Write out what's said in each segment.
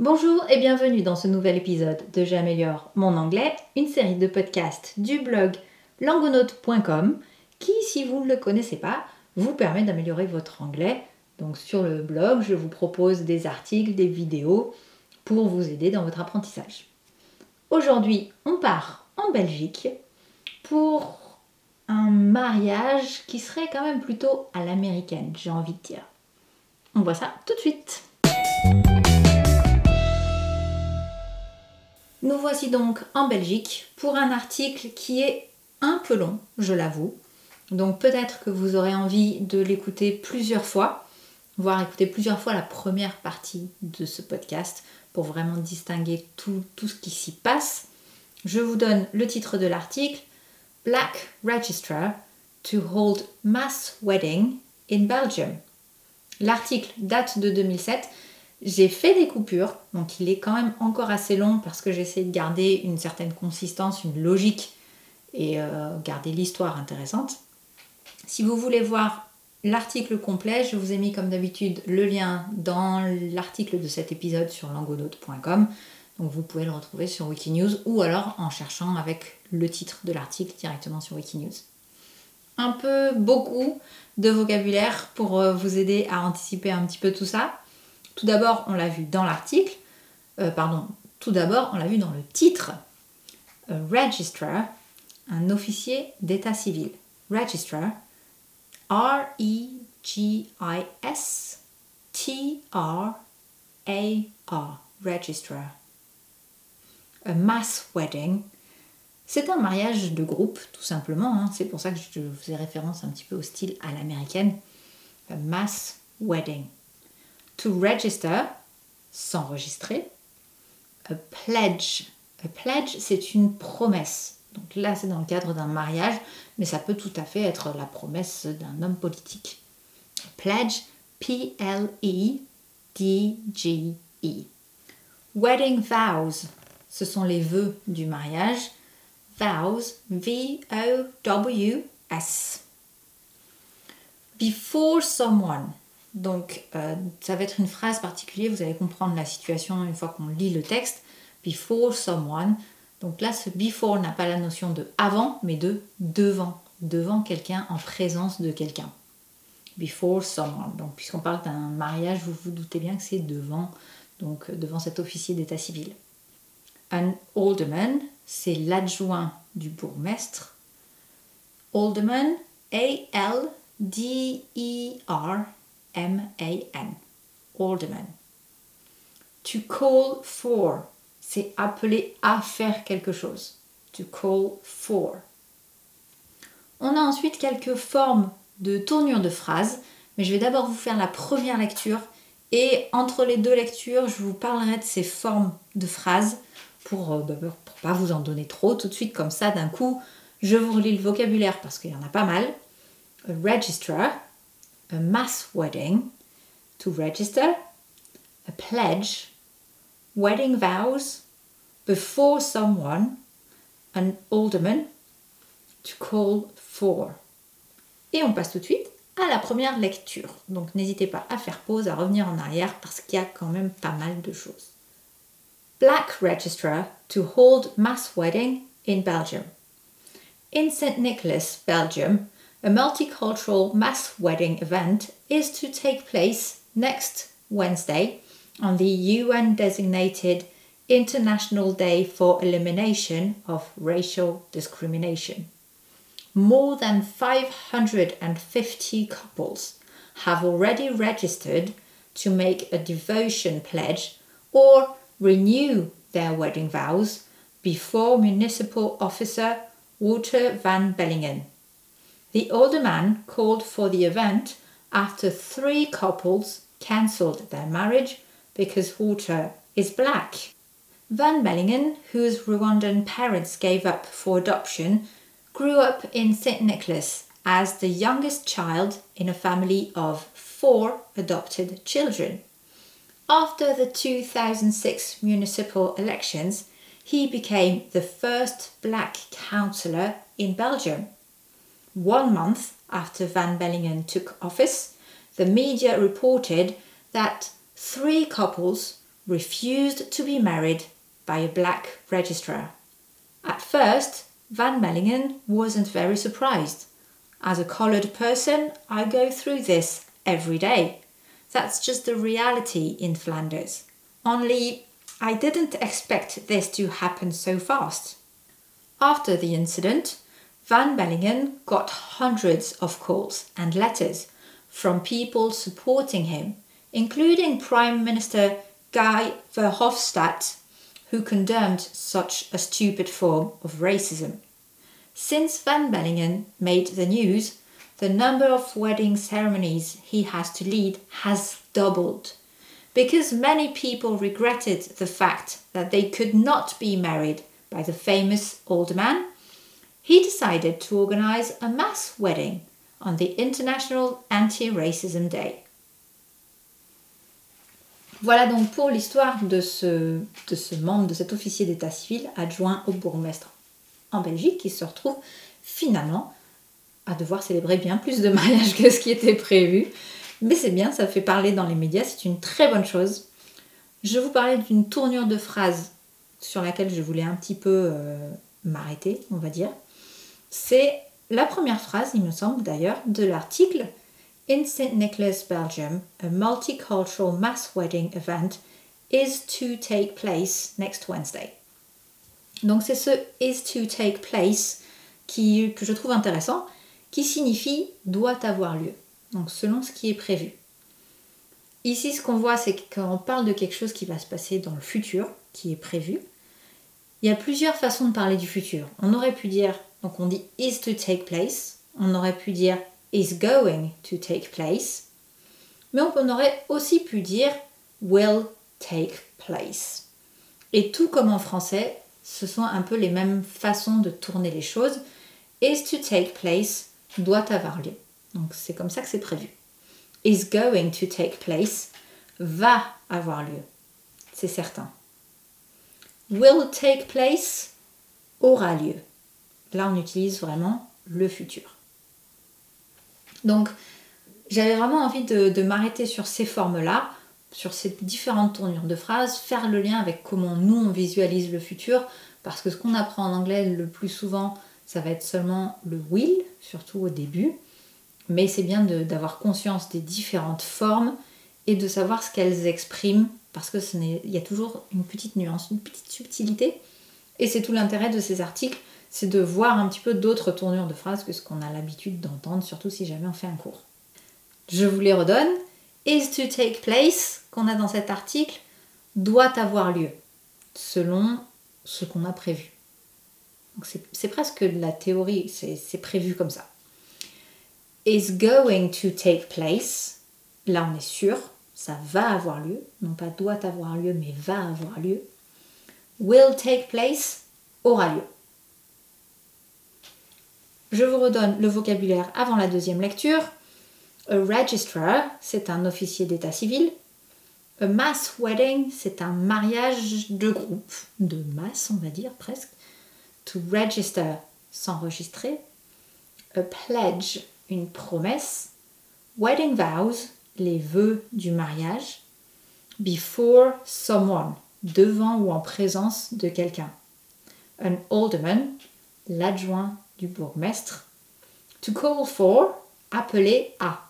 Bonjour et bienvenue dans ce nouvel épisode de J'améliore mon anglais, une série de podcasts du blog langonaute.com qui, si vous ne le connaissez pas, vous permet d'améliorer votre anglais. Donc sur le blog, je vous propose des articles, des vidéos pour vous aider dans votre apprentissage. Aujourd'hui, on part en Belgique pour un mariage qui serait quand même plutôt à l'américaine, j'ai envie de dire. On voit ça tout de suite. Nous voici donc en Belgique pour un article qui est un peu long, je l'avoue. Donc peut-être que vous aurez envie de l'écouter plusieurs fois, voire écouter plusieurs fois la première partie de ce podcast pour vraiment distinguer tout, ce qui s'y passe. Je vous donne le titre de l'article Black Registrar to hold mass wedding in Belgium. L'article date de 2007 j'ai fait des coupures, donc il est quand même encore assez long parce que j'essaie de garder une certaine consistance, une logique et euh, garder l'histoire intéressante. Si vous voulez voir l'article complet, je vous ai mis comme d'habitude le lien dans l'article de cet épisode sur langonaute.com. Donc vous pouvez le retrouver sur Wikinews ou alors en cherchant avec le titre de l'article directement sur Wikinews. Un peu beaucoup de vocabulaire pour euh, vous aider à anticiper un petit peu tout ça. Tout d'abord, on l'a vu dans l'article, euh, pardon, tout d'abord, on l'a vu dans le titre. A registrar, un officier d'état civil. Registrar, R-E-G-I-S T-R-A-R, registrar. A mass wedding, c'est un mariage de groupe, tout simplement. Hein. C'est pour ça que je faisais référence un petit peu au style à l'américaine. A mass wedding. To register, s'enregistrer. A pledge. A pledge, c'est une promesse. Donc là, c'est dans le cadre d'un mariage, mais ça peut tout à fait être la promesse d'un homme politique. Pledge, P-L-E-D-G-E. Wedding vows, ce sont les vœux du mariage. Vows, V-O-W-S. Before someone, donc, euh, ça va être une phrase particulière, vous allez comprendre la situation une fois qu'on lit le texte. Before someone. Donc là, ce before n'a pas la notion de avant, mais de devant. Devant quelqu'un, en présence de quelqu'un. Before someone. Donc, puisqu'on parle d'un mariage, vous vous doutez bien que c'est devant, donc devant cet officier d'état civil. Un alderman, c'est l'adjoint du bourgmestre. Alderman, A-L-D-E-R M-A-N. Alderman. To call for, c'est appeler à faire quelque chose. To call for. On a ensuite quelques formes de tournure de phrases, mais je vais d'abord vous faire la première lecture et entre les deux lectures, je vous parlerai de ces formes de phrases pour ne euh, bah, pas vous en donner trop tout de suite comme ça d'un coup. Je vous relis le vocabulaire parce qu'il y en a pas mal. A registrar, a mass wedding, to register, a pledge, wedding vows, before someone, an alderman, to call for. Et on passe tout de suite à la première lecture. Donc n'hésitez pas à faire pause, à revenir en arrière parce qu'il y a quand même pas mal de choses. Black registrar to hold mass wedding in Belgium. In St. Nicholas, Belgium, a multicultural mass wedding event is to take place next Wednesday on the UN designated International Day for Elimination of Racial Discrimination. More than 550 couples have already registered to make a devotion pledge or renew their wedding vows before Municipal Officer Walter van Bellingen. The older man called for the event after three couples cancelled their marriage because Walter is black. Van Bellingen, whose Rwandan parents gave up for adoption, grew up in St. Nicholas as the youngest child in a family of four adopted children. After the 2006 municipal elections, he became the first black councillor in Belgium. One month after Van Bellingen took office, the media reported that three couples refused to be married by a black registrar. At first, Van Bellingen wasn't very surprised. As a coloured person, I go through this every day. That's just the reality in Flanders. Only I didn't expect this to happen so fast. After the incident, Van Bellingen got hundreds of calls and letters from people supporting him, including Prime Minister Guy Verhofstadt, who condemned such a stupid form of racism. Since Van Bellingen made the news, the number of wedding ceremonies he has to lead has doubled. Because many people regretted the fact that they could not be married by the famous old man, he decided to organize a mass wedding on the International Anti-Racism Day. Voilà donc pour l'histoire de ce, de ce membre, de cet officier d'état civil adjoint au bourgmestre en Belgique qui se retrouve finalement à devoir célébrer bien plus de mariages que ce qui était prévu. Mais c'est bien, ça fait parler dans les médias, c'est une très bonne chose. Je vous parlais d'une tournure de phrase sur laquelle je voulais un petit peu euh, m'arrêter, on va dire. C'est la première phrase, il me semble d'ailleurs, de l'article In St. Nicholas, Belgium, a multicultural mass wedding event is to take place next Wednesday. Donc c'est ce is to take place qui, que je trouve intéressant, qui signifie doit avoir lieu, donc selon ce qui est prévu. Ici, ce qu'on voit, c'est qu'on parle de quelque chose qui va se passer dans le futur, qui est prévu. Il y a plusieurs façons de parler du futur. On aurait pu dire, donc on dit is to take place, on aurait pu dire is going to take place, mais on aurait aussi pu dire will take place. Et tout comme en français, ce sont un peu les mêmes façons de tourner les choses. Is to take place doit avoir lieu. Donc c'est comme ça que c'est prévu. Is going to take place va avoir lieu. C'est certain. Will take place aura lieu. Là, on utilise vraiment le futur. Donc, j'avais vraiment envie de, m'arrêter sur ces formes-là sur ces différentes tournures de phrases, faire le lien avec comment nous on visualise le futur, parce que ce qu'on apprend en anglais le plus souvent, ça va être seulement le will, surtout au début, mais c'est bien d'avoir conscience des différentes formes et de savoir ce qu'elles expriment, parce que il y a toujours une petite nuance, une petite subtilité, et c'est tout l'intérêt de ces articles, c'est de voir un petit peu d'autres tournures de phrases que ce qu'on a l'habitude d'entendre, surtout si jamais on fait un cours. Je vous les redonne is to take place qu'on a dans cet article doit avoir lieu selon ce qu'on a prévu. C'est presque de la théorie, c'est prévu comme ça. Is going to take place, là on est sûr, ça va avoir lieu, non pas doit avoir lieu, mais va avoir lieu. Will take place, aura lieu. Je vous redonne le vocabulaire avant la deuxième lecture. A registrar, c'est un officier d'état civil. A mass wedding, c'est un mariage de groupe, de masse, on va dire presque. To register, s'enregistrer. A pledge, une promesse. Wedding vows, les vœux du mariage. Before someone, devant ou en présence de quelqu'un. An alderman, l'adjoint du bourgmestre. To call for, appeler à.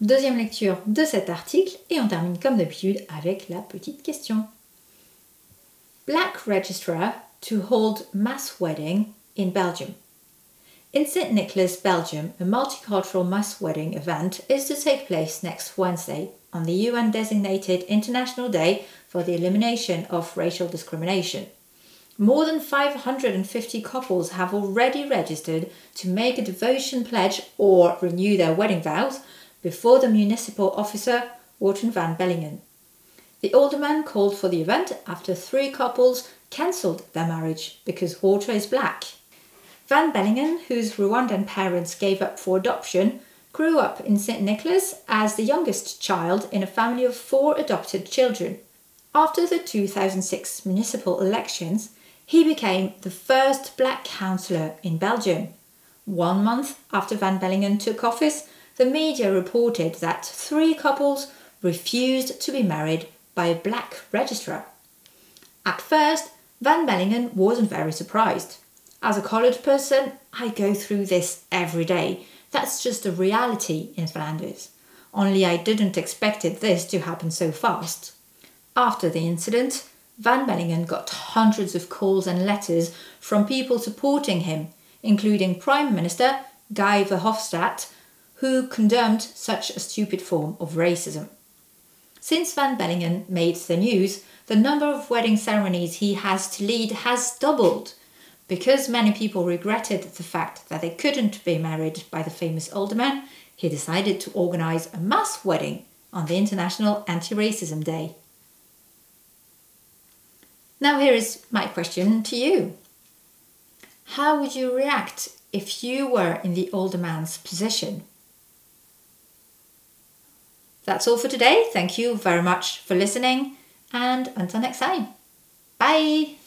Deuxième lecture de cet article et on termine comme d'habitude avec la petite question. Black registrar to hold mass wedding in Belgium. In St. Nicholas, Belgium, a multicultural mass wedding event is to take place next Wednesday on the UN designated International Day for the Elimination of Racial Discrimination. More than 550 couples have already registered to make a devotion pledge or renew their wedding vows before the municipal officer, Wharton van Bellingen. The alderman called for the event after three couples cancelled their marriage because water is black. Van Bellingen, whose Rwandan parents gave up for adoption, grew up in St. Nicholas as the youngest child in a family of four adopted children. After the 2006 municipal elections, he became the first black councillor in Belgium. One month after Van Bellingen took office, the media reported that three couples refused to be married by a black registrar. At first, Van Bellingen wasn't very surprised. As a coloured person, I go through this every day. That's just a reality in Flanders. Only I didn't expect this to happen so fast. After the incident, Van Bellingen got hundreds of calls and letters from people supporting him, including Prime Minister Guy Verhofstadt, who condemned such a stupid form of racism. Since Van Bellingen made the news, the number of wedding ceremonies he has to lead has doubled. Because many people regretted the fact that they couldn't be married by the famous alderman, he decided to organize a mass wedding on the International Anti Racism Day. Now, here is my question to you How would you react if you were in the older man's position? That's all for today. Thank you very much for listening, and until next time. Bye!